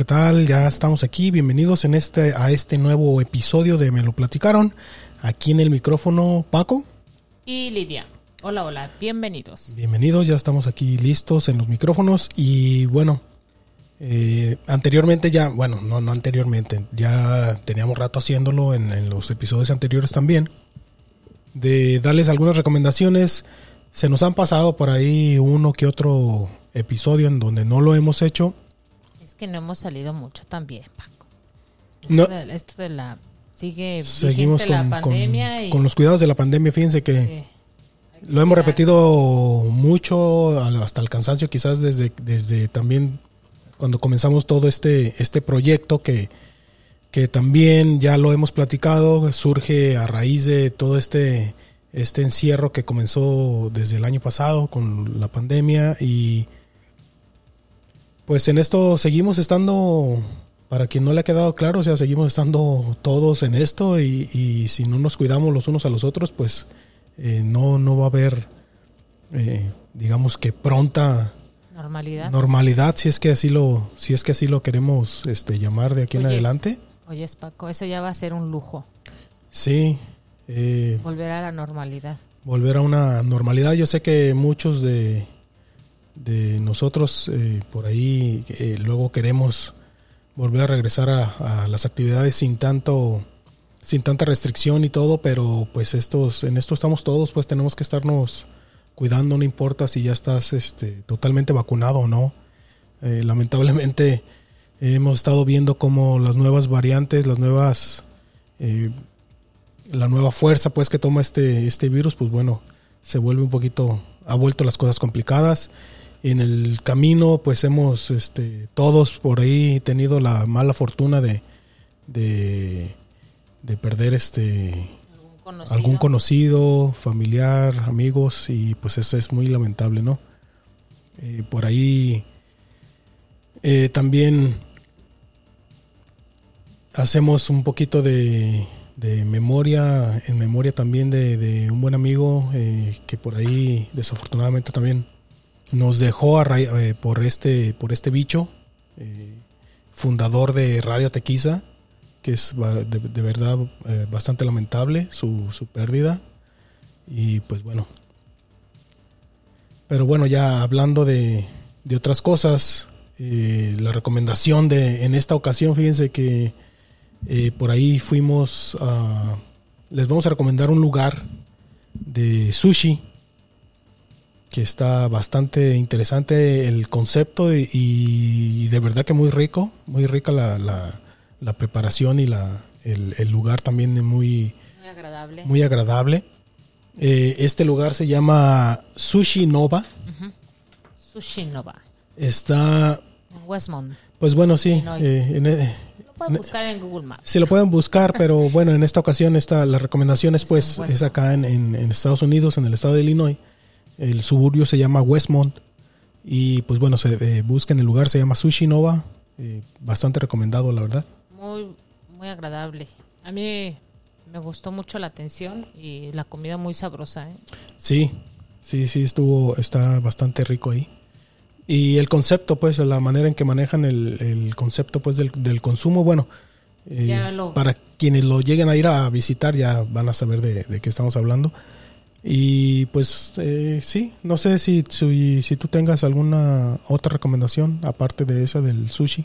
¿qué tal? Ya estamos aquí. Bienvenidos en este, a este nuevo episodio de Me lo platicaron. Aquí en el micrófono, Paco. Y Lidia. Hola, hola, bienvenidos. Bienvenidos, ya estamos aquí listos en los micrófonos. Y bueno, eh, anteriormente ya, bueno, no, no anteriormente, ya teníamos rato haciéndolo en, en los episodios anteriores también. De darles algunas recomendaciones. Se nos han pasado por ahí uno que otro episodio en donde no lo hemos hecho que no hemos salido mucho también, Paco. Esto, No. de, esto de la... Sigue Seguimos con, la con- pandemia y... con los cuidados de la pandemia. Fíjense que sí. lo hemos repetido mucho, hasta el cansancio, quizás desde, desde también cuando comenzamos todo este, este proyecto que, que también ya lo hemos platicado, surge a raíz de todo este, este encierro que comenzó desde el año pasado con la pandemia y pues en esto seguimos estando, para quien no le ha quedado claro, o sea, seguimos estando todos en esto y, y si no nos cuidamos los unos a los otros, pues eh, no, no va a haber, eh, digamos que pronta Normalidad. normalidad, si es que así lo, si es que así lo queremos este, llamar de aquí en adelante. Oye, Paco, eso ya va a ser un lujo. Sí, eh, Volver a la normalidad. volver a una normalidad. Yo sé que muchos de, de nosotros eh, por ahí eh, luego queremos volver a regresar a, las actividades sin tanto sin tanta restricción y todo, pero pues estos en esto estamos todos, pues tenemos que estarnos cuidando, no importa si ya estás este, totalmente vacunado o no. Eh, lamentablemente hemos estado viendo cómo las nuevas variantes, las nuevas la nueva fuerza pues que toma este, este virus, pues bueno, se vuelve un poquito, ha vuelto las cosas complicadas. En el camino, pues hemos este, todos por ahí tenido la mala fortuna de, de, de perder este Algún conocido. algún conocido, familiar, amigos, y pues eso es muy lamentable, ¿no? Eh, por ahí eh, también hacemos un poquito de, de memoria, en memoria también de, de un buen amigo eh, que por ahí desafortunadamente también nos dejó eh, por este por este bicho, eh, fundador de Radio Tequiza, que es de, verdad eh, bastante lamentable su, su pérdida. Y pues bueno. Pero bueno, ya hablando de, de otras cosas, la recomendación de en esta ocasión, fíjense que por ahí fuimos a... Les vamos a recomendar un lugar de sushi que está bastante interesante el concepto y, y de verdad que muy rico, muy rica la, la, la preparación y la, el, el lugar también es muy, Muy agradable. muy agradable. Eh, este lugar se llama Sushi Nova. Sushi Nova. Está, En Westmont. pues bueno, sí, eh, en, eh, Lo pueden buscar en Google Maps. Sí, lo pueden buscar, pero bueno, en esta ocasión esta, la recomendación es pues es acá en, en- en Estados Unidos, en el estado de Illinois. El suburbio se llama Westmont y pues bueno, se eh, busquen el lugar, se llama Sushi Nova. eh, bastante recomendado, la verdad. Muy, muy agradable. A mí me gustó mucho la atención y la comida muy sabrosa. ¿eh? Sí, sí, sí, estuvo, está bastante rico ahí. Y el concepto, pues, la manera en que manejan el, el concepto, pues, del, del consumo, bueno, eh, lo- para quienes lo lleguen a ir a visitar ya van a saber de, de qué estamos hablando. Y pues, eh, sí, no sé si, si, si tú tengas alguna otra recomendación aparte de esa del sushi.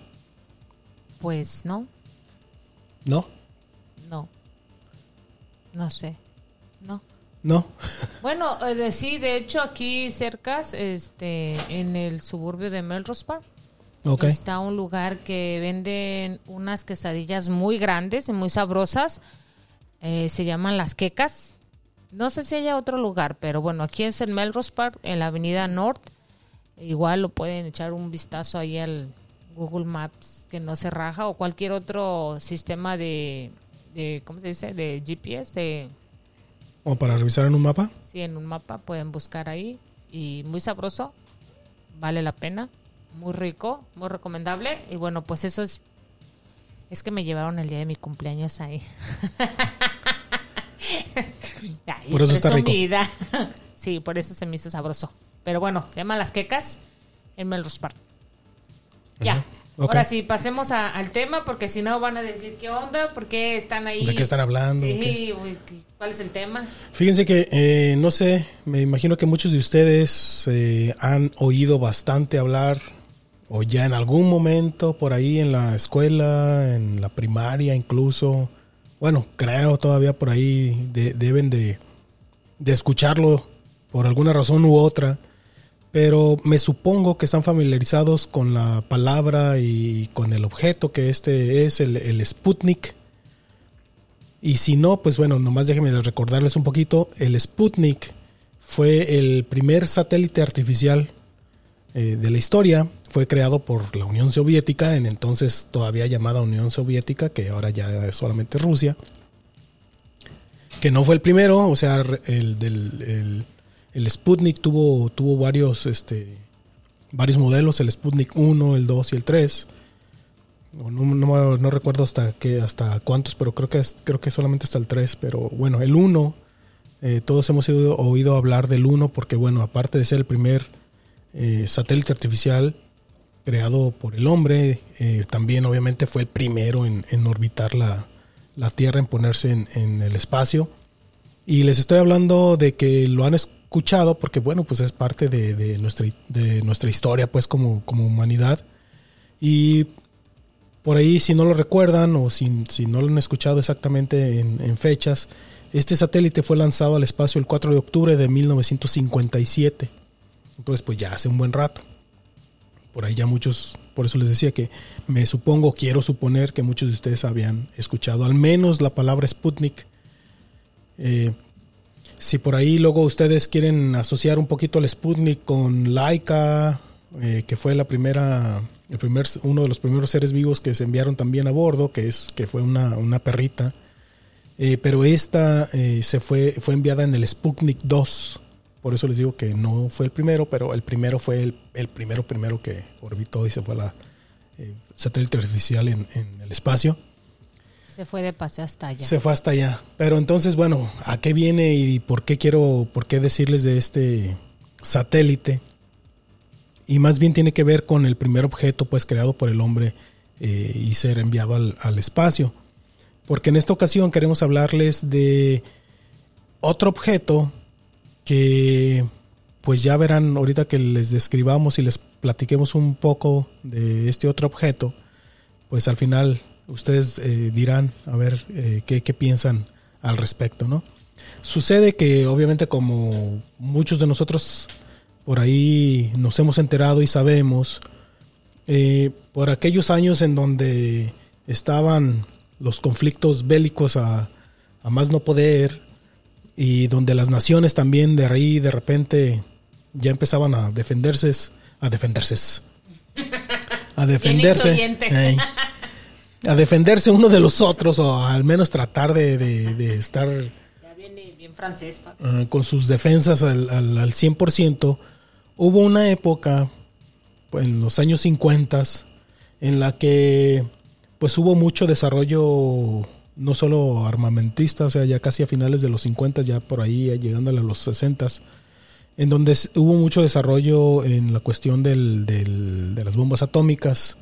Pues no, ¿No? no. No sé. No. ¿No? Bueno, eh, de- sí, de hecho aquí cerca, este, en el suburbio de Melrose Park, está un lugar que venden unas quesadillas muy grandes y muy sabrosas. Eh, se llaman Las Quecas. No sé si haya otro lugar, pero bueno, aquí es en Melrose Park, en la avenida North. Igual lo pueden echar un vistazo ahí al Google Maps que no se raja o cualquier otro sistema de, de ¿cómo se dice? De GPS, de, O para revisar en un mapa. Sí, en un mapa pueden buscar ahí. Y muy sabroso. Vale la pena. Muy rico, muy recomendable. Y bueno, pues eso es. Es que me llevaron el día de mi cumpleaños ahí. Ay, Por eso está rico. Sí, por eso se me hizo sabroso. Pero bueno, se llama Las Quecas en Melrose Park. Ya. Ahora sí, pasemos al tema porque si no van a decir qué onda, por qué están ahí. ¿De qué están hablando? Sí, ¿cuál es el tema? Fíjense que, eh, no sé, me imagino que muchos de ustedes eh, han oído bastante hablar o ya en algún momento por ahí en la escuela, en la primaria incluso, bueno, creo todavía por ahí deben de, de escucharlo por alguna razón u otra pero me supongo que están familiarizados con la palabra y con el objeto que este es el, Sputnik. Y si no, pues bueno, nomás déjenme recordarles un poquito. El Sputnik fue el primer satélite artificial eh, de la historia. Fue creado por la Unión Soviética, en entonces todavía llamada Unión Soviética, que ahora ya es solamente Rusia. Que no fue el primero, o sea, el del el Sputnik tuvo, tuvo varios, este, varios modelos, el Sputnik 1, el 2 y el 3. No, no, no, recuerdo hasta qué, hasta cuántos, pero creo que es, creo que solamente hasta el 3. Pero bueno, el 1, eh, todos hemos oído, hablar del 1 porque bueno, aparte de ser el primer eh, satélite artificial creado por el hombre, eh, también obviamente fue el primero en, orbitar la, Tierra, en ponerse en, en, el espacio. Y les estoy hablando de que lo han, escuchado porque bueno pues es parte de, nuestra de nuestra historia pues como, como humanidad. Y por ahí si no lo recuerdan o si, si no lo han escuchado exactamente en, fechas este satélite fue lanzado al espacio el 4 de octubre de 1957 entonces pues ya hace un buen rato por ahí ya muchos por eso les decía que me supongo quiero suponer que muchos de ustedes habían escuchado al menos la palabra Sputnik eh, si por ahí luego ustedes quieren asociar un poquito el Sputnik con Laika, eh, que fue la primera, el primer, uno de los primeros seres vivos que se enviaron también a bordo, que es que fue una, una perrita. Eh, pero esta se fue, fue enviada en el Sputnik 2. Por eso les digo que no fue el primero, pero el primero fue el, el primero primero que orbitó y se fue a la satélite artificial en, en el espacio. Se fue de paseo hasta allá. Se fue hasta allá. Pero entonces, bueno, ¿a qué viene y por qué quiero, por qué decirles de este satélite? Y más bien tiene que ver con el primer objeto, pues, creado por el hombre eh, y ser enviado al, al espacio. Porque en esta ocasión queremos hablarles de otro objeto que, pues ya verán ahorita que les describamos y les platiquemos un poco de este otro objeto, pues al final ustedes eh, dirán a ver eh, qué, piensan al respecto, ¿no? Sucede que obviamente como muchos de nosotros por ahí nos hemos enterado y sabemos, eh, por aquellos años en donde estaban los conflictos bélicos a, a, más no poder y donde las naciones también de ahí de repente ya empezaban a defenderse, a defenderse, a defenderse a defenderse uno de los otros o al menos tratar de, estar bien francés, ah, con sus defensas al, al, al 100%. Hubo una época pues, en los años 50 en la que pues hubo mucho desarrollo no solo armamentista, o sea, ya casi a finales de los 50, ya por ahí llegando a los 60, en donde hubo mucho desarrollo en la cuestión del, de las bombas atómicas.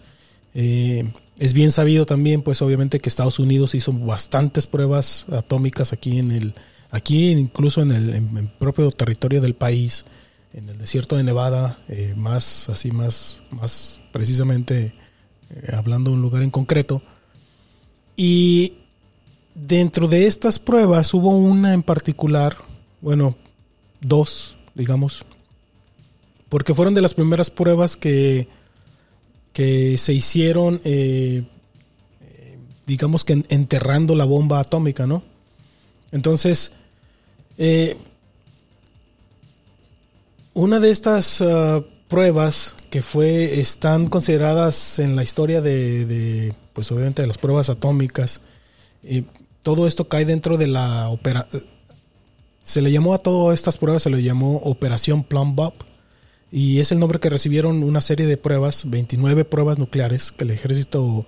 Eh, es bien sabido también, pues obviamente que Estados Unidos hizo bastantes pruebas atómicas aquí en el, aquí incluso en el, propio territorio del país, en el desierto de Nevada, eh, más así más, más precisamente eh, hablando de un lugar en concreto. Y dentro de estas pruebas hubo una en particular, bueno, dos, digamos, porque fueron de las primeras pruebas que que se hicieron, eh, digamos que enterrando la bomba atómica, ¿no? Entonces, eh, una de estas ah, pruebas que fue, están consideradas en la historia de, pues obviamente de las pruebas atómicas, todo esto cae dentro de la opera, se le llamó a todas estas pruebas, se le llamó Operación Plum Bob y es el nombre que recibieron una serie de pruebas, 29 pruebas nucleares que el ejército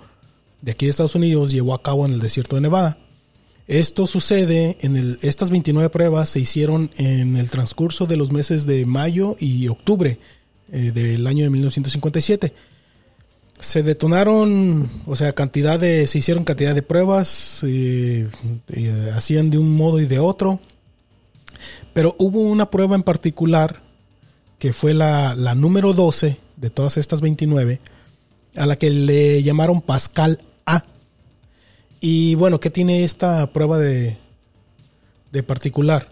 de aquí de Estados Unidos llevó a cabo en el desierto de Nevada. Esto sucede en el, estas 29 pruebas se hicieron en el transcurso de los meses de mayo y octubre eh, del año de 1957. Se detonaron, o sea, cantidad de, se hicieron cantidad de pruebas, y, hacían de un modo y de otro, pero hubo una prueba en particular que fue la, la número 12 de todas estas 29, a la que le llamaron Pascal A. Y bueno, ¿qué tiene esta prueba de, de particular?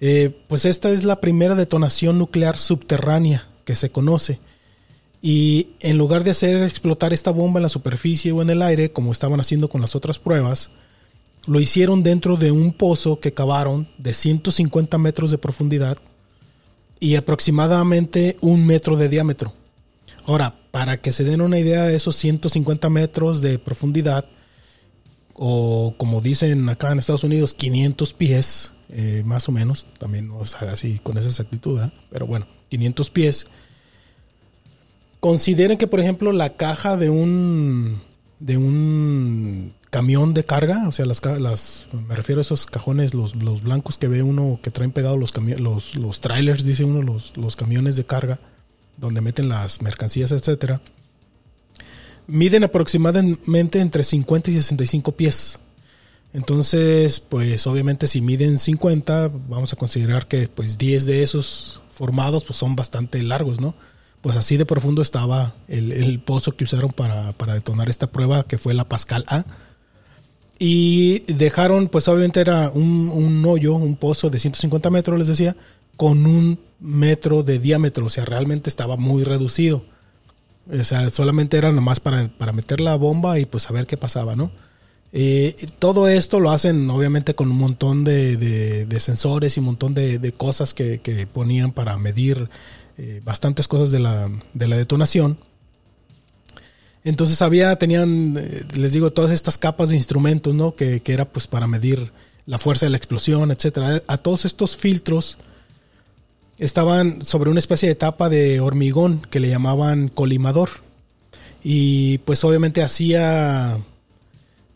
Eh, pues esta es la primera detonación nuclear subterránea que se conoce. Y en lugar de hacer explotar esta bomba en la superficie o en el aire, como estaban haciendo con las otras pruebas, lo hicieron dentro de un pozo que cavaron de 150 metros de profundidad y aproximadamente un metro de diámetro. Ahora, para que se den una idea de esos 150 metros de profundidad, o como dicen acá en Estados Unidos, 500 pies, eh, más o menos, también no es así con esa exactitud, pero bueno, 500 pies. Consideren que, por ejemplo, la caja de un de un camión de carga, o sea, las, las me refiero a esos cajones, los, los blancos que ve uno que traen pegados los, los, los trailers, dice uno, los, los camiones de carga, donde meten las mercancías, etcétera, miden aproximadamente entre 50 y 65 pies. Entonces, pues obviamente si miden 50, vamos a considerar que pues 10 de esos formados pues son bastante largos, ¿no? Pues así de profundo estaba el, pozo que usaron para, para, detonar esta prueba que fue la Pascal A. Y dejaron, pues obviamente era un, un hoyo, un pozo de 150 metros, les decía, con un metro de diámetro, o sea, realmente estaba muy reducido. O sea, solamente era nomás para, para meter la bomba y pues a ver qué pasaba, ¿no? Eh, todo esto lo hacen obviamente con un montón de, sensores y un montón de, cosas que, ponían para medir eh, bastantes cosas de la, detonación. Entonces había, tenían, eh, les digo, todas estas capas de instrumentos, ¿no? Que, que, era pues para medir la fuerza de la explosión, etcétera. A todos estos filtros estaban sobre una especie de tapa de hormigón que le llamaban colimador. Y pues obviamente hacía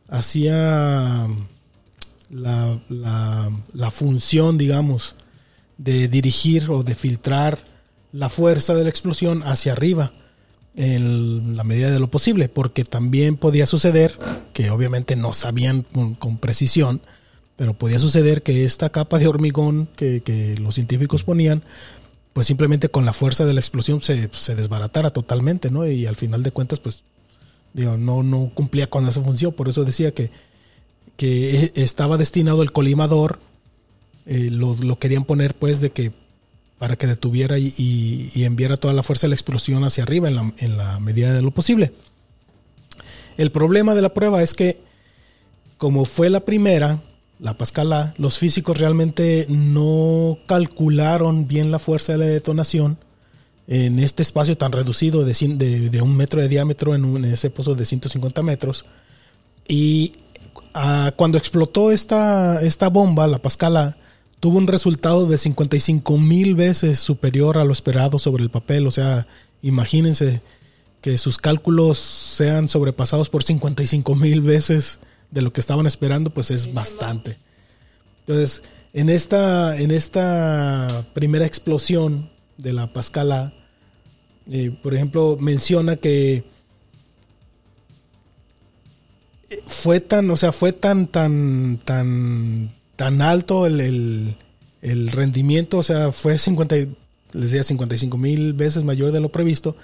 hacía la, la, función, digamos, de dirigir o de filtrar la fuerza de la explosión hacia arriba en la medida de lo posible, porque también podía suceder, que obviamente no sabían con, precisión, pero podía suceder que esta capa de hormigón que, que, los científicos ponían, pues simplemente con la fuerza de la explosión se, se desbaratara totalmente, ¿no? Y al final de cuentas, pues no, no cumplía con esa función, por eso decía que, que e, estaba destinado el colimador, eh, lo, querían poner pues de que para que detuviera y, enviara toda la fuerza de la explosión hacia arriba en la, en medida de lo posible. El problema de la prueba es que como fue la primera, la Pascal los físicos realmente no calcularon bien la fuerza de la detonación en este espacio tan reducido de, un metro de diámetro en, un, ese pozo de 150 metros. Y ah, cuando explotó esta, bomba, la Pascala, tuvo un resultado de 55 mil veces superior a lo esperado sobre el papel. O sea, imagínense que sus cálculos sean sobrepasados por 55 mil veces de lo que estaban esperando, pues es bastante. Entonces, en esta, en esta primera explosión de la Pascala, eh, por ejemplo, menciona que fue tan, o sea, fue tan, tan, tan, tan alto el, el, rendimiento, o sea, fue 50, les decía 55 mil veces mayor de lo previsto,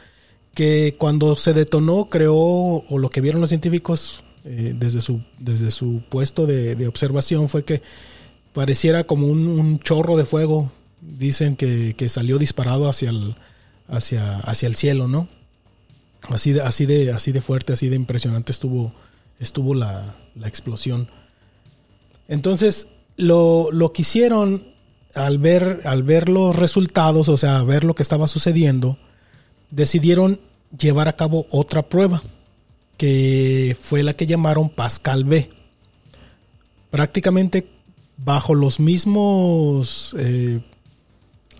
que cuando se detonó creó, o lo que vieron los científicos eh, desde, su, desde su puesto de, observación fue que pareciera como un, chorro de fuego, dicen que, que salió disparado hacia el, hacia, hacia el cielo, ¿no? Así de, así de, así de fuerte, así de impresionante estuvo, estuvo la, explosión. Entonces, lo, lo que hicieron al ver, al ver los resultados, o sea, ver lo que estaba sucediendo, decidieron llevar a cabo otra prueba, que fue la que llamaron Pascal B. Prácticamente bajo los mismos eh,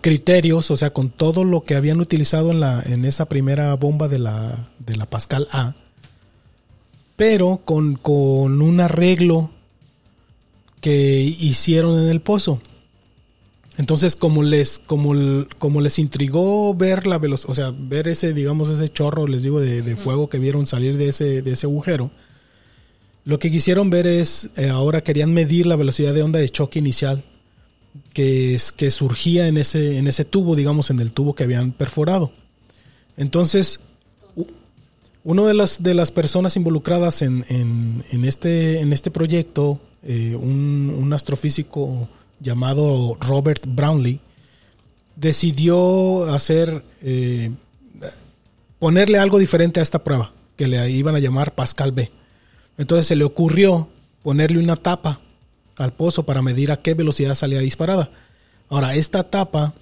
criterios, o sea, con todo lo que habían utilizado en, la, en esa primera bomba de la, de la Pascal A, pero con, un arreglo que hicieron en el pozo. Entonces, como les, como, como les intrigó ver la velocidad, o sea, ver ese, digamos, ese chorro, les digo, de, de fuego que vieron salir de ese, de ese agujero, lo que quisieron ver es, eh, ahora querían medir la velocidad de onda de choque inicial que, es, que surgía en ese, en ese tubo, digamos, en el tubo que habían perforado. Entonces, una de las, de las personas involucradas en, en, en este, en este proyecto, eh, un, un astrofísico llamado Robert Brownlee, decidió hacer, eh, ponerle algo diferente a esta prueba, que le iban a llamar Pascal B. Entonces se le ocurrió ponerle una tapa al pozo para medir a qué velocidad salía disparada. Ahora, esta tapa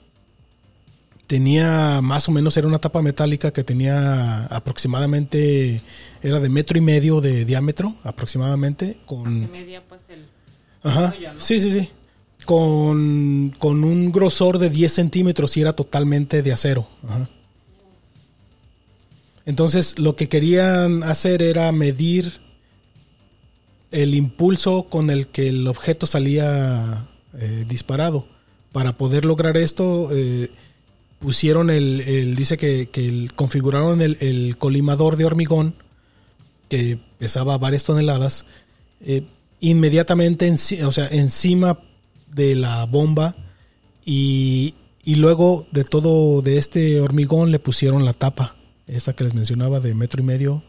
tenía más o menos, era una tapa metálica que tenía aproximadamente, era de metro y medio de diámetro, aproximadamente, con... media pues el Ajá. ¿no? Sí, sí, sí. Con, con un grosor de 10 centímetros y era totalmente de acero. Ajá. Entonces, lo que querían hacer era medir el impulso con el que el objeto salía eh, disparado. Para poder lograr esto, eh, pusieron el, el- dice que, que configuraron el, el colimador de hormigón que pesaba varias toneladas, eh, inmediatamente o sea, encima de la bomba y, y luego de todo de este hormigón le pusieron la tapa, esta que les mencionaba de metro y medio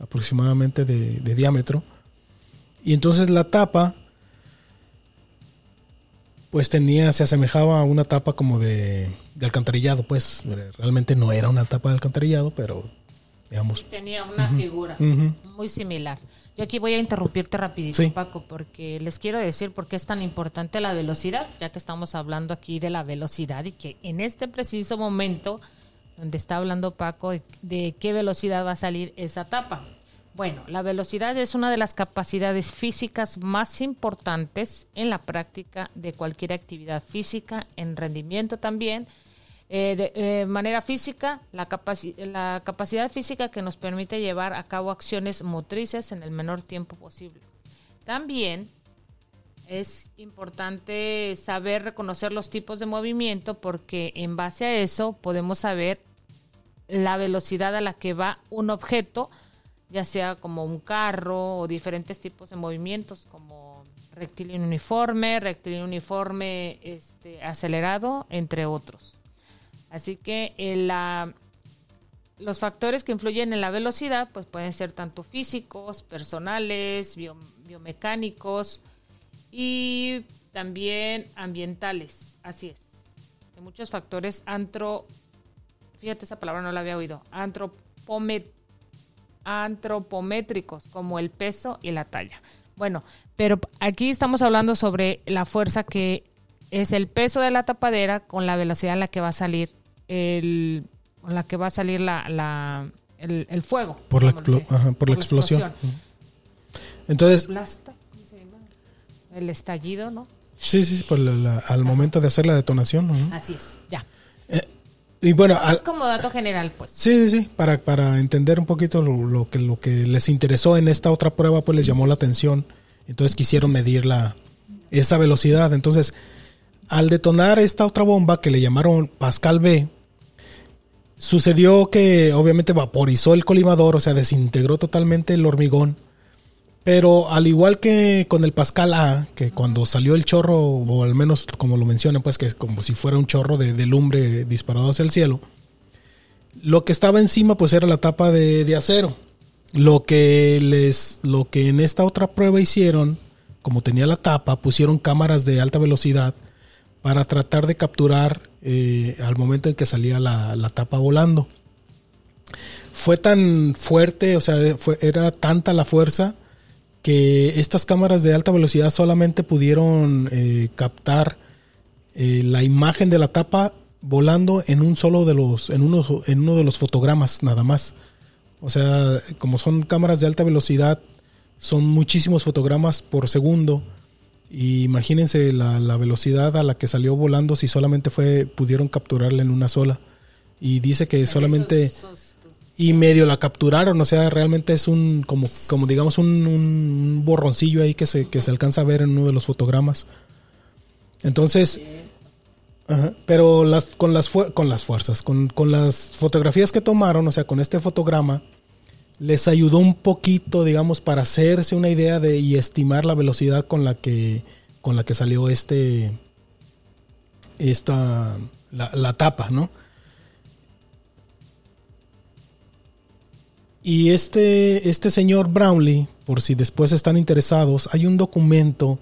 aproximadamente de, de diámetro. Y entonces la tapa pues tenía, se asemejaba a una tapa como de, de alcantarillado, pues realmente no era una tapa de alcantarillado, pero digamos... tenía una figura muy similar. Yo aquí voy a interrumpirte rapidito, Sí. Paco, porque les quiero decir por qué es tan importante la velocidad, ya que estamos hablando aquí de la velocidad y que en este preciso momento, donde está hablando Paco, de, de qué velocidad va a salir esa tapa. Bueno, la velocidad es una de las capacidades físicas más importantes en la práctica de cualquier actividad física, en rendimiento también, eh, de eh, manera física, la, capaci- la capacidad física que nos permite llevar a cabo acciones motrices en el menor tiempo posible. También es importante saber reconocer los tipos de movimiento porque en base a eso podemos saber la velocidad a la que va un objeto, ya sea como un carro o diferentes tipos de movimientos como rectilíneo uniforme, rectilíneo uniforme este, acelerado, entre otros. Así que en la- los factores que influyen en la velocidad pues pueden ser tanto físicos, personales, bio- biomecánicos y también ambientales. Así es. Hay muchos factores antro... Fíjate, esa palabra no la había oído. Antropométricos, como el peso y la talla. Bueno, pero aquí estamos hablando sobre la fuerza que es el peso de la tapadera con la velocidad a la que va a salir el, con la que va a salir la, la- el, el fuego. Por la, explo- ajá, por la explosión. explosión. Entonces, Blasta, ¿cómo se llama? El estallido, ¿no? sí, sí, por la- la- al momento de hacer la detonación. ¿no? Así es, ya. Y bueno, al- Es como dato general, pues. sí, sí, sí, para, para entender un poquito lo, lo que, lo que les interesó en esta otra prueba, pues les llamó la atención. Entonces quisieron medir la, esa velocidad. Entonces, al detonar esta otra bomba que le llamaron Pascal B, sucedió que obviamente vaporizó el colimador, o sea, desintegró totalmente el hormigón. Pero al igual que con el Pascal A, que cuando salió el chorro, o al menos como lo mencionan, pues que es como si fuera un chorro de, de lumbre disparado hacia el cielo, lo que estaba encima pues era la tapa de, de acero. Lo que les, lo que en esta otra prueba hicieron, como tenía la tapa, pusieron cámaras de alta velocidad para tratar de capturar eh, al momento en que salía la, la tapa volando. Fue tan fuerte, o sea, fue, era tanta la fuerza que estas cámaras de alta velocidad solamente pudieron eh, captar eh, la imagen de la tapa volando en un solo de los, en uno, en uno de los fotogramas nada más. O sea, como son cámaras de alta velocidad, son muchísimos fotogramas por segundo. Y imagínense la, la velocidad a la que salió volando si solamente fue, pudieron capturarla en una sola. Y dice que solamente y medio la capturaron, o sea, realmente es un como como digamos un, un borroncillo ahí que se que se alcanza a ver en uno de los fotogramas. Entonces, Ajá, pero las, con, las con las fuerzas, con, con las fotografías que tomaron, o sea, con este fotograma, les ayudó un poquito, digamos, para hacerse una idea de y estimar la velocidad con la que, con la que salió este, esta, la, tapa, ¿no? Y este, este señor Brownlee, por si después están interesados, hay un documento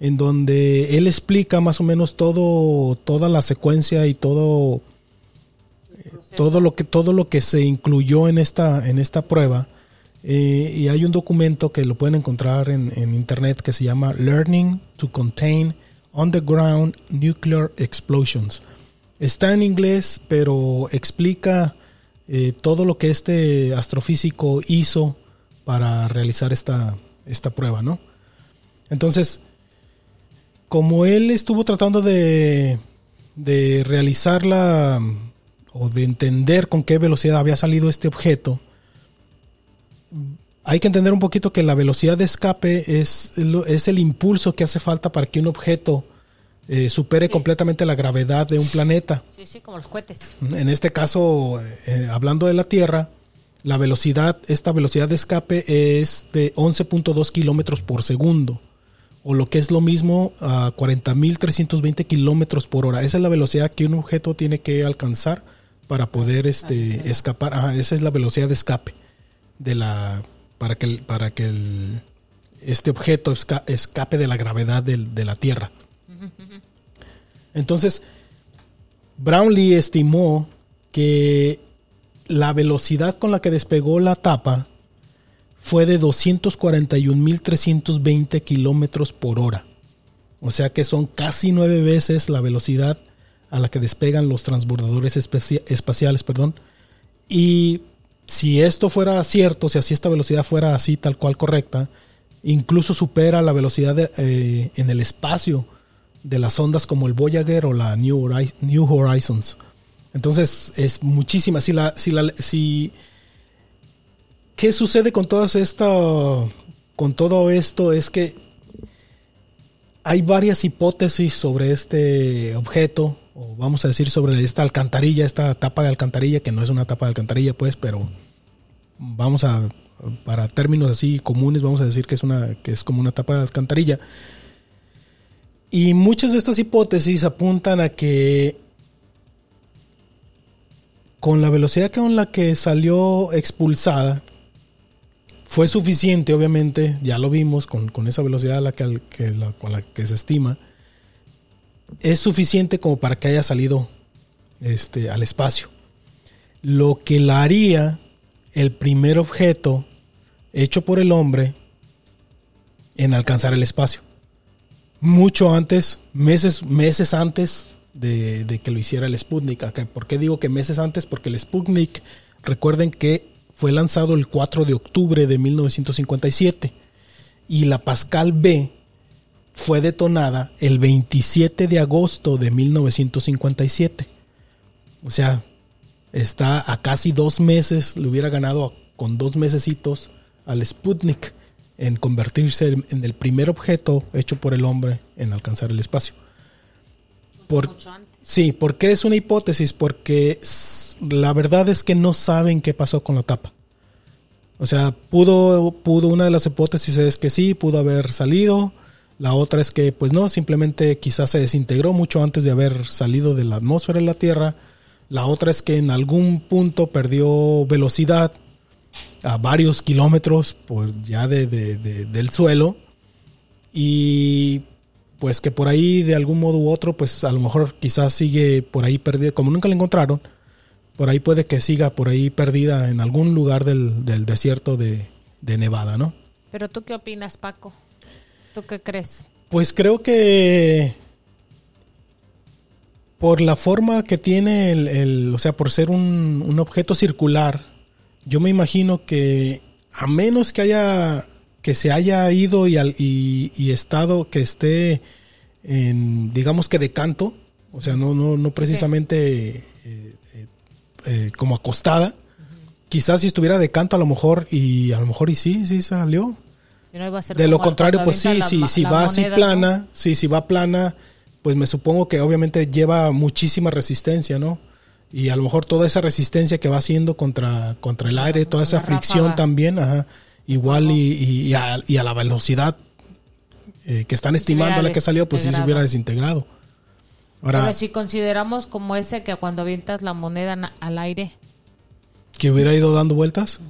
en donde él explica más o menos todo, toda la secuencia y todo, todo lo que, todo lo que se incluyó en esta, en esta prueba. Eh, y hay un documento que lo pueden encontrar en, internet que se llama Learning to Contain Underground Nuclear Explosions. Está en inglés, pero explica eh, todo lo que este astrofísico hizo para realizar esta, esta prueba, ¿no? Entonces, como él estuvo tratando de, de realizarla o de entender con qué velocidad había salido este objeto, hay que entender un poquito que la velocidad de escape es, es el impulso que hace falta para que un objeto eh, supere sí. completamente la gravedad de un planeta. Sí, sí, como los cohetes. En este caso, eh, hablando de la Tierra, la velocidad, esta velocidad de escape es de 11.2 kilómetros por segundo, o lo que es lo mismo a 40.320 kilómetros por hora. Esa es la velocidad que un objeto tiene que alcanzar para poder este, escapar. Ajá, esa es la velocidad de escape de la para que el, para que el, este objeto esca, escape de la gravedad de, de la Tierra. Entonces, Brownlee estimó que la velocidad con la que despegó la tapa fue de 241.320 kilómetros por hora. O sea que son casi nueve veces la velocidad a la que despegan los transbordadores espaciales. Perdón. Y si esto fuera cierto, si así esta velocidad fuera así tal cual correcta, incluso supera la velocidad eh, en el espacio de las ondas como el Voyager o la New Horizons. Entonces es muchísima. Si la, si la, si ¿Qué sucede con todo esto? Con todo esto es que hay varias hipótesis sobre este objeto, o vamos a decir sobre esta alcantarilla, esta tapa de alcantarilla, que no es una tapa de alcantarilla, pues, pero vamos a, para términos así comunes, vamos a decir que es una, que es como una tapa de alcantarilla. Y muchas de estas hipótesis apuntan a que con la velocidad con la que salió expulsada, fue suficiente, obviamente, ya lo vimos, con, con esa velocidad la que, que con la que se estima, es suficiente como para que haya salido este, al espacio. Lo que la haría el primer objeto hecho por el hombre en alcanzar el espacio. Mucho antes, meses, meses antes de, de que lo hiciera el Sputnik. ¿Por qué digo que meses antes? Porque el Sputnik, recuerden que fue lanzado el 4 de octubre de 1957 y la Pascal B fue detonada el 27 de agosto de 1957. O sea, está a casi dos meses, le hubiera ganado con dos mesecitos al Sputnik en convertirse en el primer objeto hecho por el hombre en alcanzar el espacio. Por, sí, porque es una hipótesis, porque la verdad es que no saben qué pasó con la tapa. O sea, pudo, pudo, una de las hipótesis es que sí, pudo haber salido. La otra es que, pues no, simplemente quizás se desintegró mucho antes de haber salido de la atmósfera de la Tierra. La otra es que en algún punto perdió velocidad a varios kilómetros pues, ya de, de, de, del suelo. Y pues que por ahí de algún modo u otro, pues a lo mejor quizás sigue por ahí perdida, como nunca la encontraron, por ahí puede que siga por ahí perdida en algún lugar del, del desierto de, de, Nevada, ¿no? Pero tú qué opinas, Paco? ¿Tú qué crees? Pues creo que por la forma que tiene el, el o sea, por ser un, un, objeto circular, yo me imagino que a menos que haya que se haya ido y, y, y estado que esté en digamos que de canto, o sea, no no no precisamente sí. eh, eh, como acostada. Uh -huh. Quizás si estuviera de canto a lo mejor y a lo mejor y sí, sí salió. Si no, de lo contrario, pues sí, sí, si va así plana, ¿no? sí, si va plana, pues me supongo que obviamente lleva muchísima resistencia, ¿no? Y a lo mejor toda esa resistencia que va haciendo contra, contra el aire, toda esa fricción también, ajá, igual y, y, a, y, a, la velocidad eh, que están estimando a la que salió, pues sí se hubiera desintegrado. Ahora, Pero si consideramos como ese que cuando avientas la moneda al aire. Que hubiera ido dando vueltas.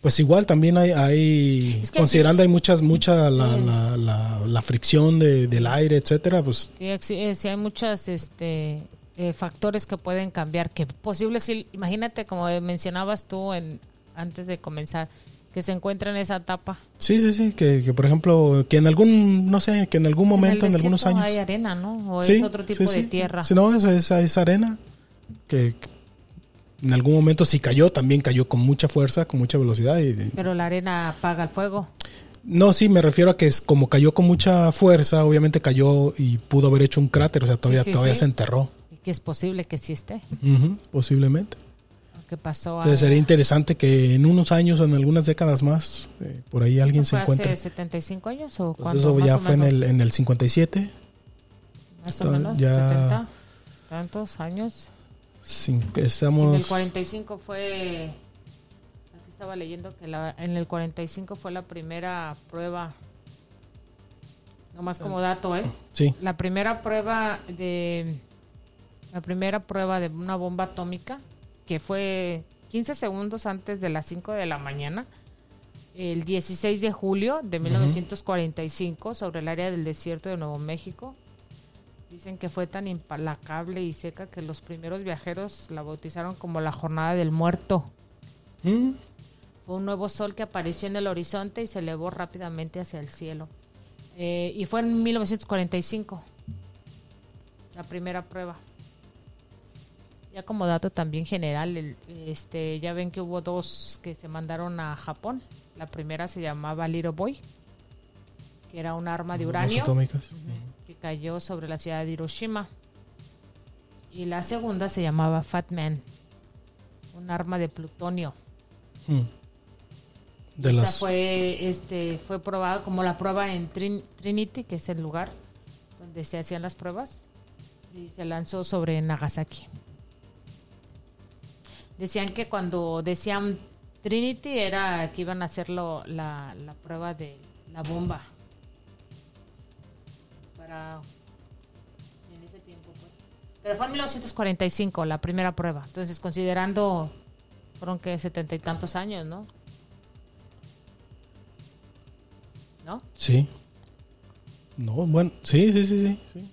Pues igual también hay, hay considerando hay muchas, mucha la, la, la, fricción de, del aire, etcétera, pues. Sí, eh, sí hay muchos este, eh, factores que pueden cambiar, que posible, si, imagínate como mencionabas tú en, antes de comenzar, que se encuentra en esa etapa. Sí, sí, sí, que, que por ejemplo, que en algún, no sé, que en algún momento, en, algunos años. hay arena, ¿no? O es otro tipo de tierra. Sí, no, esa, esa, arena que, en algún momento si cayó, también cayó con mucha fuerza, con mucha velocidad. Y, Pero la arena apaga el fuego. No, sí, me refiero a que es como cayó con mucha fuerza, obviamente cayó y pudo haber hecho un cráter, o sea, todavía, todavía se enterró. Y que es posible que sí esté. posiblemente. ¿Qué pasó? Entonces sería interesante que en unos años o en algunas décadas más, eh, por ahí alguien se encuentre. ¿Hace 75 años o pues Eso ya fue en el, en el 57. Más o menos, ya... 70, tantos años. Estamos... En el 45 fue... Aquí estaba leyendo que la, en el 45 fue la primera prueba Nomás como dato, ¿eh? Sí. La primera prueba de la primera prueba de una bomba atómica que fue 15 segundos antes de las 5 de la mañana, el 16 de julio de 1945, sobre el área del desierto de Nuevo México. Dicen que fue tan implacable y seca que los primeros viajeros la bautizaron como la jornada del muerto. Mm. Fue un nuevo sol que apareció en el horizonte y se elevó rápidamente hacia el cielo. Eh, y fue en 1945, la primera prueba como dato también general, este, ya ven que hubo dos que se mandaron a Japón. La primera se llamaba Little Boy, que era un arma de uranio que cayó sobre la ciudad de Hiroshima. Y la segunda se llamaba Fat Man, un arma de plutonio. Hmm. De las... fue, este, fue probada como la prueba en Trinity, que es el lugar donde se hacían las pruebas, y se lanzó sobre Nagasaki. Decían que cuando decían Trinity era que iban a hacer la, la prueba de la bomba. Para en ese tiempo, pues. Pero fue en 1945 la primera prueba. Entonces, considerando, fueron que setenta y tantos años, ¿no? ¿No? Sí. No, bueno, sí, sí, sí, sí. sí.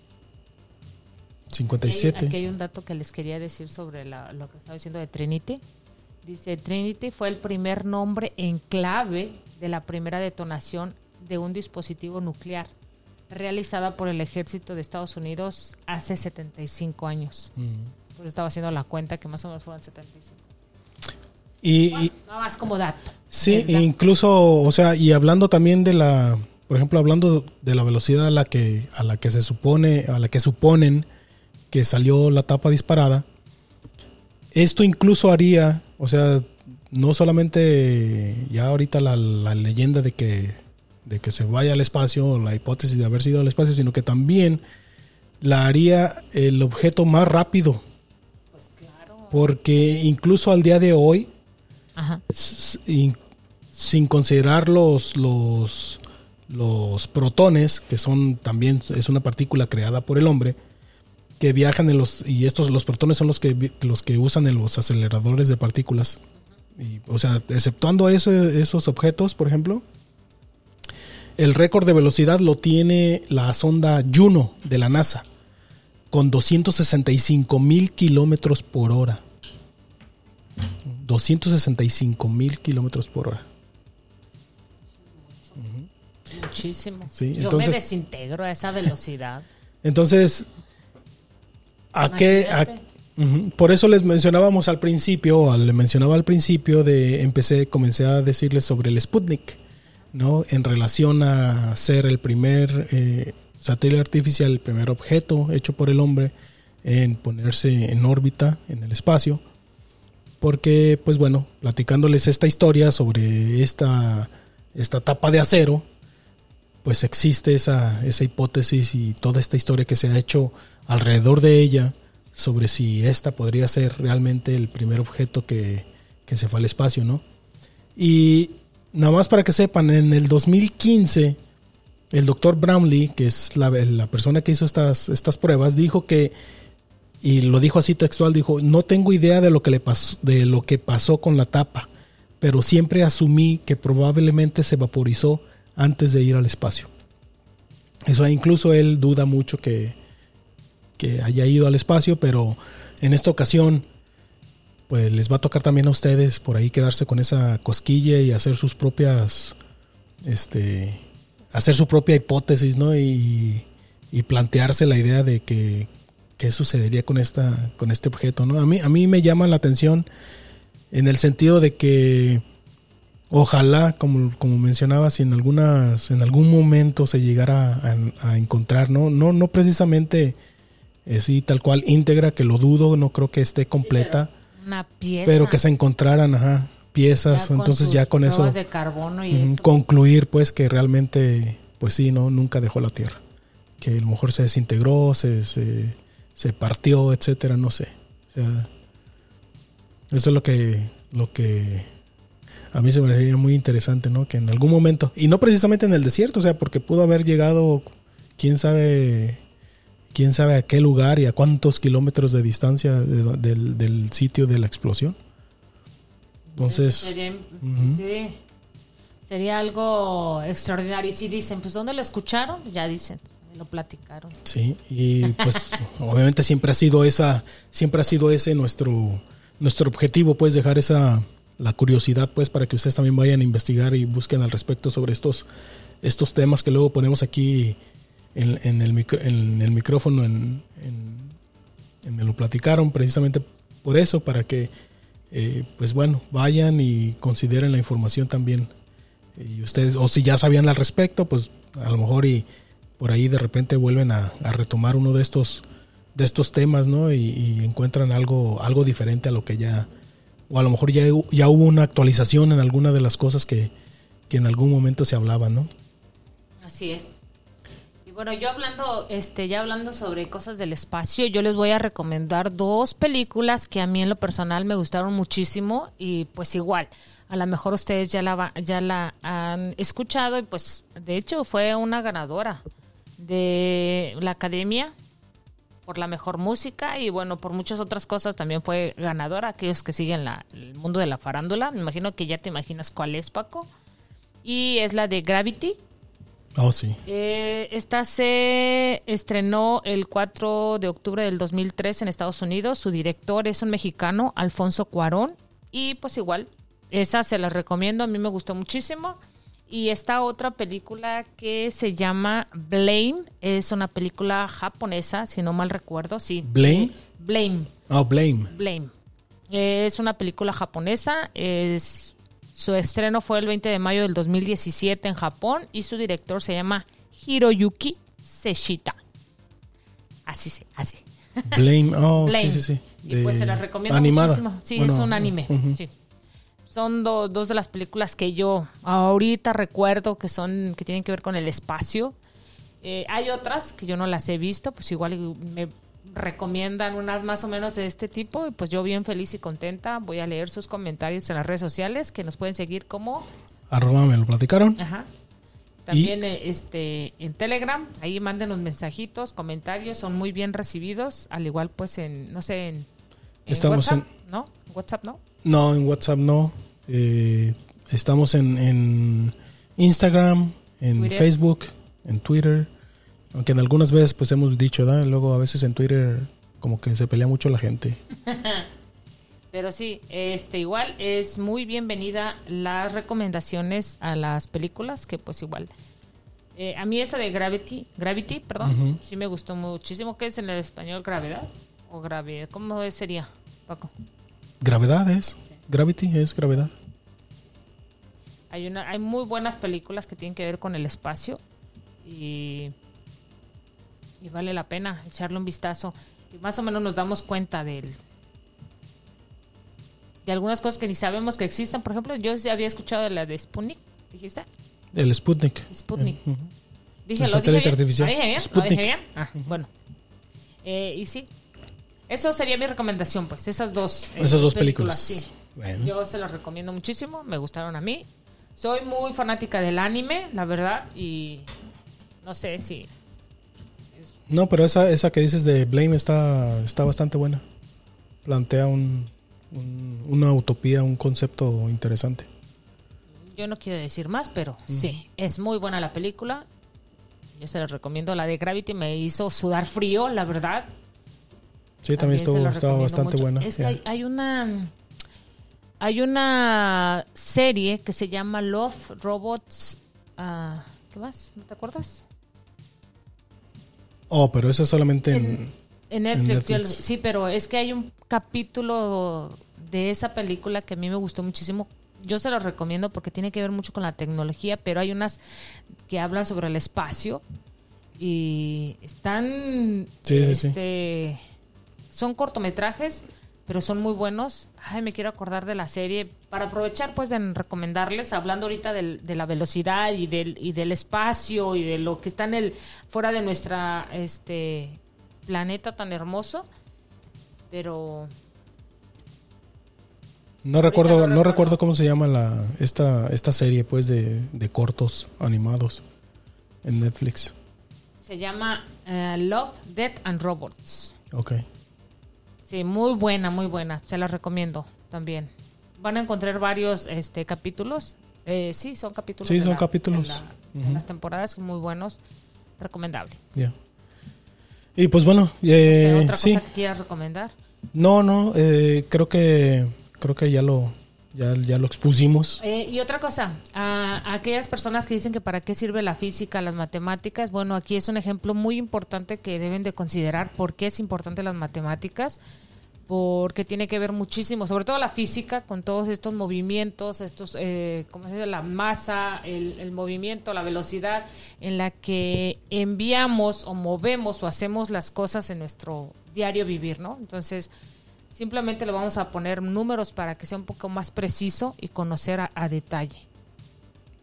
57. Aquí, hay un dato que les quería decir sobre lo que estaba diciendo de Trinity. Dice, Trinity fue el primer nombre en clave de la primera detonación de un dispositivo nuclear realizada por el ejército de Estados Unidos hace 75 años. Mm. Por estaba haciendo la cuenta que más o menos fueron 75. Y, nada más como dato. Sí, incluso, o sea, y hablando también de la, por ejemplo, hablando de la velocidad a la que a la que se supone, a la que suponen que salió la tapa disparada, esto incluso haría, o sea, no solamente ya ahorita la, leyenda de que, de que se vaya al espacio, la hipótesis de haber sido al espacio, sino que también la haría el objeto más rápido. Pues claro. Porque incluso al día de hoy, sin considerar los, los, los protones, que son también es una partícula creada por el hombre, que viajan en los y estos los protones son los que los que usan en los aceleradores de partículas. Y, o sea, exceptuando esos objetos, por ejemplo, el récord de velocidad lo tiene la sonda Juno de la NASA con 265 mil kilómetros por hora. 265 mil kilómetros por hora. Muchísimo. Yo me desintegro a esa velocidad. Entonces, ¿A qué? por eso les mencionábamos al principio, le mencionaba al principio de empecé, comencé a decirles sobre el Sputnik, ¿no? En relación a ser el primer eh, satélite artificial, el primer objeto hecho por el hombre en ponerse en órbita en el espacio. Porque, pues bueno, platicándoles esta historia sobre esta, esta tapa de acero, pues existe esa, esa hipótesis y toda esta historia que se ha hecho alrededor de ella sobre si esta podría ser realmente el primer objeto que, que se fue al espacio, ¿no? Y nada más para que sepan, en el 2015, el doctor Brownlee, que es la, persona que hizo estas, estas pruebas, dijo que, y lo dijo así textual, dijo, no tengo idea de lo que, le pasó, de lo que pasó con la tapa, pero siempre asumí que probablemente se vaporizó antes de ir al espacio. Eso incluso él duda mucho que, que haya ido al espacio, pero en esta ocasión pues les va a tocar también a ustedes por ahí quedarse con esa cosquilla y hacer sus propias este hacer su propia hipótesis, ¿no? Y, y plantearse la idea de que qué sucedería con esta con este objeto, ¿no? A mí a mí me llama la atención en el sentido de que ojalá, como, como mencionaba, si en algunas, en algún momento se llegara a, encontrar, ¿no? No, no precisamente así tal cual íntegra, que lo dudo, no creo que esté completa. Una pieza. Pero que se encontraran, ajá, piezas, Ya entonces ya con eso de carbono y eso. concluir pues que realmente, pues sí, no, nunca dejó la Tierra. Que a lo mejor se desintegró, se, se, se partió, etcétera, no sé. O sea, eso es lo que, lo que a mí se me haría muy interesante, ¿no? Que en algún momento, y no precisamente en el desierto, o sea, porque pudo haber llegado, quién sabe, quién sabe a qué lugar y a cuántos kilómetros de distancia de- del, del sitio de la explosión. Entonces, Sería, ujú. sí. Sería algo extraordinario. Y si dicen, pues, ¿dónde lo escucharon? Ya dicen, lo platicaron. Sí, y pues obviamente siempre ha sido esa, siempre ha sido ese nuestro, nuestro objetivo, pues dejar esa, la curiosidad, pues para que ustedes también vayan a investigar y busquen al respecto sobre estos, estos temas que luego ponemos aquí en, el, micro- en el micrófono, en, Me lo platicaron precisamente por eso, para que, eh, pues bueno, vayan y consideren la información también. Y ustedes, o si ya sabían al respecto, pues a lo mejor y por ahí de repente vuelven a, retomar uno de estos de estos temas, ¿no? Y, y encuentran algo algo diferente a lo que ya o a lo mejor ya, ya hubo una actualización en alguna de las cosas que, que en algún momento se hablaban, ¿no? Así es. Bueno, yo hablando, este, ya hablando sobre cosas del espacio, yo les voy a recomendar dos películas que a mí en lo personal me gustaron muchísimo y pues igual, a lo mejor ustedes ya la ya la han escuchado y pues de hecho fue una ganadora de la Academia por la mejor música y bueno, por muchas otras cosas también fue ganadora, aquellos que siguen la, el mundo de la farándula, me imagino que ya te imaginas cuál es, Paco. Y es la de Gravity, Oh, sí. eh, esta se estrenó el 4 de octubre del 2003 en Estados Unidos. Su director es un mexicano, Alfonso Cuarón. Y pues igual, esa se las recomiendo, a mí me gustó muchísimo. Y esta otra película que se llama Blame, es una película japonesa, si no mal recuerdo, sí. ¿Blame? Blame. Oh, Blame. Blame. Es una película japonesa. Es, su estreno fue el 20 de mayo del 2017 en Japón y su director se llama Hiroyuki Seshita. Así se, así. Blame. Oh, Blame. sí, sí, sí. Y pues se las recomiendo animada. muchísimo. Sí, Bueno, es un anime. sí. Son do- dos de las películas que yo ahorita recuerdo que son que tienen que ver con el espacio. Eh, hay otras que yo no las he visto, pues igual me recomiendan unas más o menos de este tipo y pues yo bien feliz y contenta voy a leer sus comentarios en las redes sociales que nos pueden seguir como Arroba me lo platicaron. Ajá. También eh, este en Telegram, ahí manden los mensajitos, comentarios, son muy bien recibidos, al igual pues en, no sé, en, en Estamos WhatsApp, ¿no? WhatsApp, ¿no? No, en WhatsApp no. Eh, estamos en, en Instagram, en Twitter. Facebook, en Twitter. Aunque en algunas veces pues hemos dicho, ¿verdad? Luego a veces en Twitter como que se pelea mucho la gente. Pero sí, este igual es muy bienvenida las recomendaciones a las películas, que pues igual. eh, a mí esa de Gravity, Gravity, perdón, sí me gustó muchísimo. ¿Qué es en el español? ¿Gravedad? ¿O gravedad? ¿Cómo sería, Paco? Gravedad es. Gravity es gravedad. Hay, una, hay muy buenas películas que tienen que ver con el espacio y, y vale la pena echarle un vistazo. Y más o menos nos damos cuenta del, de algunas cosas que ni sabemos que existen. Por ejemplo, yo había escuchado de la de Sputnik, dijiste. El Sputnik. Sputnik. Ujú. Dije, El lo dije bien. artificial. ¿Lo dije bien? ¿Lo Sputnik. dije bien? Ah, bueno. Eh, y sí. Eso sería mi recomendación, pues, esas dos. eh, Esas dos películas. sí. Bueno. Yo se las recomiendo muchísimo, me gustaron a mí. Soy muy fanática del anime, la verdad, y no sé si... No, pero esa, esa que dices de Blame está, está bastante buena. Plantea un, un- una utopía, un concepto interesante. Yo no quiero decir más, pero sí, es muy buena la película. Yo se las recomiendo. La de Gravity me hizo sudar frío, la verdad. Sí, también, se estuvo, bastante mucho. buena. Es que Ya. hay, hay una hay una serie que se llama Love Robots. ah, ¿Qué más? ¿No te acuerdas? Oh, pero eso es solamente en... En, en Netflix, sí, pero es que hay un capítulo de esa película que a mí me gustó muchísimo. Yo se los recomiendo porque tiene que ver mucho con la tecnología, pero hay unas que hablan sobre el espacio y están Sí, sí, sí. este son cortometrajes, pero son muy buenos. Ay, me quiero acordar de la serie para aprovechar pues de recomendarles hablando ahorita del- de la velocidad y del y del espacio y de lo que está en el fuera de nuestra este planeta tan hermoso, pero No recuerdo, no no, recuerdo. recuerdo cómo se llama la esta esta serie pues de, de cortos animados en Netflix. se llama eh, Love, Death and Robots. Ok. Sí, muy buena, muy buena. Se las recomiendo también. Van a encontrar varios este, capítulos. Eh, sí, son capítulos. Sí, son la- capítulos. de la- de las temporadas muy buenos. Recomendable. Ya. Y pues bueno, eh, ¿Otra sí. cosa que quieras recomendar? No, no, eh, creo que creo que ya lo ya, ya lo expusimos. Eh, y otra cosa, a, aquellas personas que dicen que para qué sirve la física, las matemáticas, bueno, aquí es un ejemplo muy importante que deben de considerar por qué es importante las matemáticas, porque tiene que ver muchísimo, sobre todo la física, con todos estos movimientos, estos, eh, ¿cómo se dice? La masa, el, el movimiento, la velocidad en la que enviamos o movemos o hacemos las cosas en nuestro diario vivir, ¿no? Entonces, Simplemente le vamos a poner números para que sea un poco más preciso y conocer a, a detalle.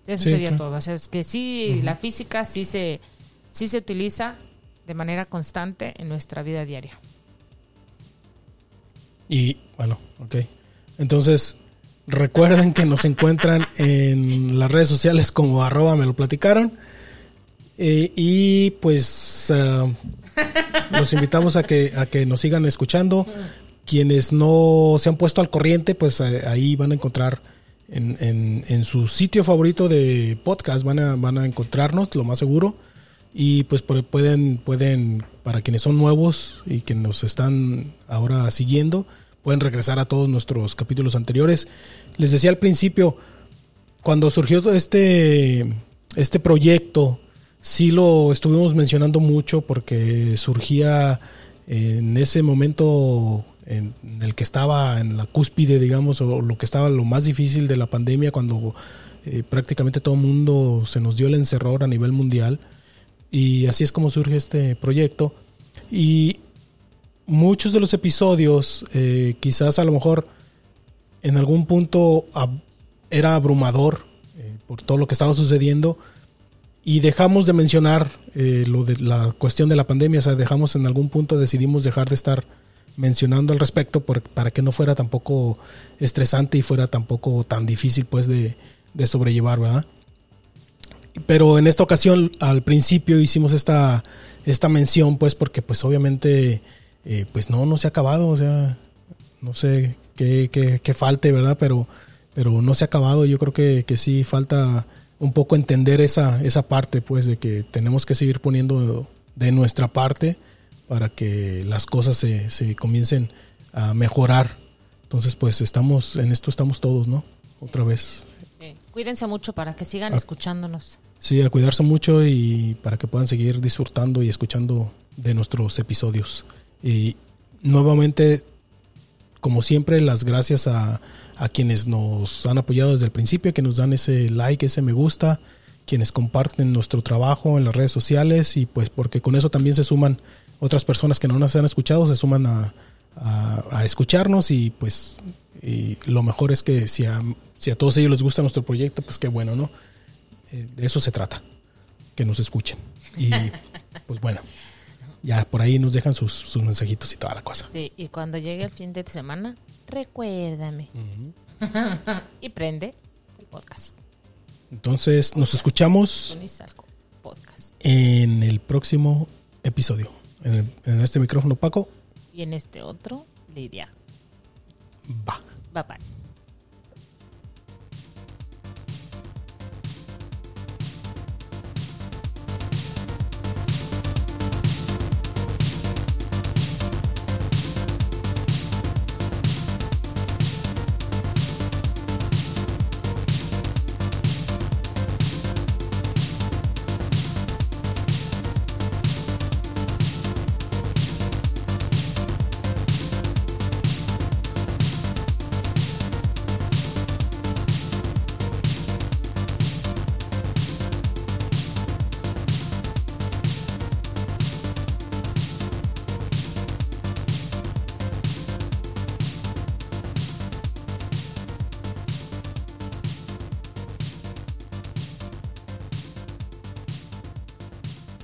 Eso Sí, sería claro. todo. O sea, es que sí, la física sí se, sí se utiliza de manera constante en nuestra vida diaria. Y bueno, ok. Entonces, recuerden que nos encuentran en las redes sociales como arroba me lo platicaron. Eh, y pues ah, los invitamos a que, a que nos sigan escuchando. Quienes no se han puesto al corriente, pues eh, ahí van a encontrar en, su sitio favorito de podcast, van a, van a encontrarnos, lo más seguro. Y pues pueden, pueden, para quienes son nuevos y que nos están ahora siguiendo, pueden regresar a todos nuestros capítulos anteriores. Les decía al principio, cuando surgió este, este proyecto, sí lo estuvimos mencionando mucho porque surgía en ese momento en el que estaba en la cúspide, digamos, o lo que estaba lo más difícil de la pandemia, cuando eh, prácticamente todo el mundo se nos dio el encerror a nivel mundial. Y así es como surge este proyecto. Y muchos de los episodios, eh, quizás a lo mejor en algún punto ab- era abrumador eh, por todo lo que estaba sucediendo y dejamos de mencionar eh, lo de la cuestión de la pandemia, o sea, dejamos en algún punto, decidimos dejar de estar mencionando al respecto para que no fuera tampoco estresante y fuera tampoco tan difícil pues de, de sobrellevar, ¿verdad? Pero en esta ocasión, al principio hicimos esta, esta mención, pues, porque pues obviamente, eh, pues no, no se ha acabado, o sea, no sé qué, qué, qué falte, ¿verdad? Pero, pero no se ha acabado, yo creo que, que sí falta un poco entender esa, esa parte, pues, de que tenemos que seguir poniendo de nuestra parte para que las cosas se, se comiencen a mejorar. Entonces, pues, estamos, en esto estamos todos, ¿no? Otra vez. Sí. Cuídense mucho para que sigan escuchándonos. Sí, a cuidarse mucho y para que puedan seguir disfrutando y escuchando de nuestros episodios. Y nuevamente, como siempre, las gracias a, a quienes nos han apoyado desde el principio, que nos dan ese like, ese me gusta, quienes comparten nuestro trabajo en las redes sociales y pues porque con eso también se suman otras personas que no nos han escuchado, se suman a, a- a escucharnos y pues y lo mejor es que si a, si a todos ellos les gusta nuestro proyecto, pues qué bueno, ¿no? Eh, de eso se trata, que nos escuchen. Y pues bueno, ya por ahí nos dejan sus, sus mensajitos y toda la cosa. Sí, y cuando llegue el fin de semana, recuérdame. y prende el podcast. Entonces nos escuchamos Podcast. en el próximo episodio. En, el- en este micrófono, Paco. Y en este otro, Lidia. Va. Bye bye.